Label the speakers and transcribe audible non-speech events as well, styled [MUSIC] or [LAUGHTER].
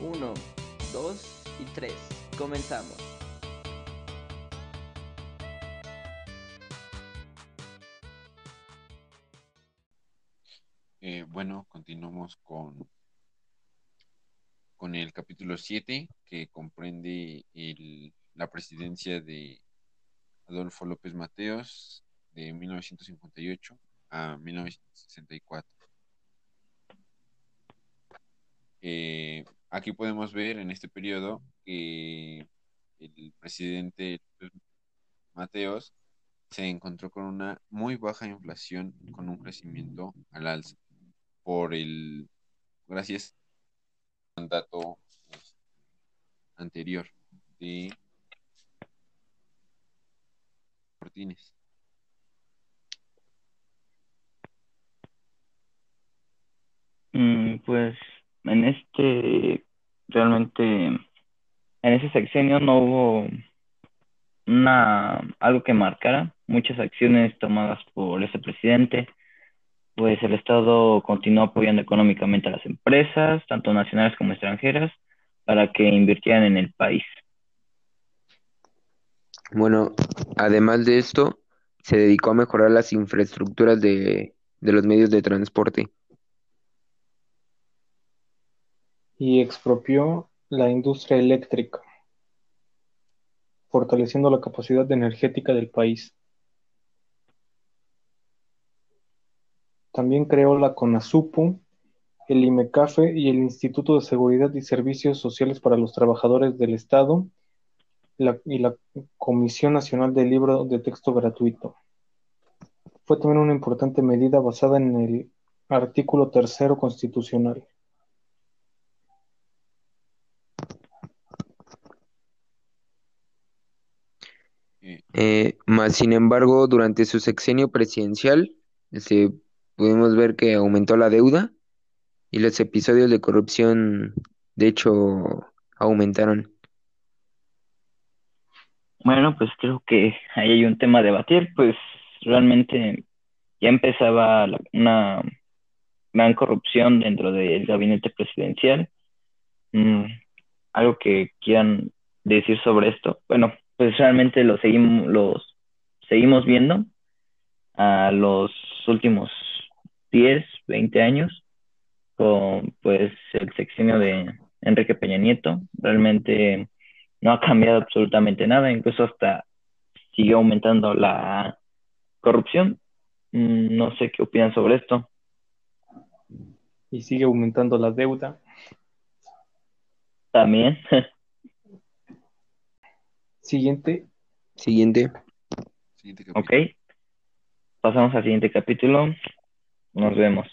Speaker 1: Uno, dos y tres. Comenzamos.
Speaker 2: Eh, bueno, continuamos con, con el capítulo 7 que comprende la presidencia de Adolfo López Mateos de 1958 a 1964. Eh, aquí podemos ver en este periodo que el presidente Mateos se encontró con una muy baja inflación, con un crecimiento al alza, por el, gracias al mandato este, anterior de Martínez.
Speaker 3: Mm, pues en este, realmente, en ese sexenio no hubo una, algo que marcara muchas acciones tomadas por ese presidente, pues el Estado continuó apoyando económicamente a las empresas, tanto nacionales como extranjeras, para que invirtieran en el país.
Speaker 4: Bueno, además de esto, se dedicó a mejorar las infraestructuras de, de los medios de transporte.
Speaker 5: Y expropió la industria eléctrica, fortaleciendo la capacidad energética del país. También creó la CONASUPO, el IMECAFE y el Instituto de Seguridad y Servicios Sociales para los Trabajadores del Estado y la Comisión Nacional del Libro de Texto Gratuito. Fue también una importante medida basada en el artículo tercero constitucional.
Speaker 2: Eh,
Speaker 4: más sin embargo, durante su sexenio presidencial, este, pudimos ver que aumentó la deuda y los episodios de corrupción, de hecho, aumentaron.
Speaker 3: Bueno, pues creo que ahí hay un tema a debatir, pues realmente ya empezaba la- una gran corrupción dentro del gabinete presidencial. Mm, algo que quieran decir sobre esto. Bueno, pues realmente lo seguimos, los seguimos viendo a los últimos 10, 20 años con pues el sexenio de Enrique Peña Nieto. Realmente no ha cambiado absolutamente nada, incluso hasta sigue aumentando la corrupción. Mm, No sé qué opinan sobre esto.
Speaker 5: Y sigue aumentando la deuda.
Speaker 3: También, [LAUGHS]
Speaker 5: Siguiente,
Speaker 4: Siguiente.
Speaker 2: siguiente
Speaker 3: ok. Pasamos al siguiente capítulo. Nos vemos.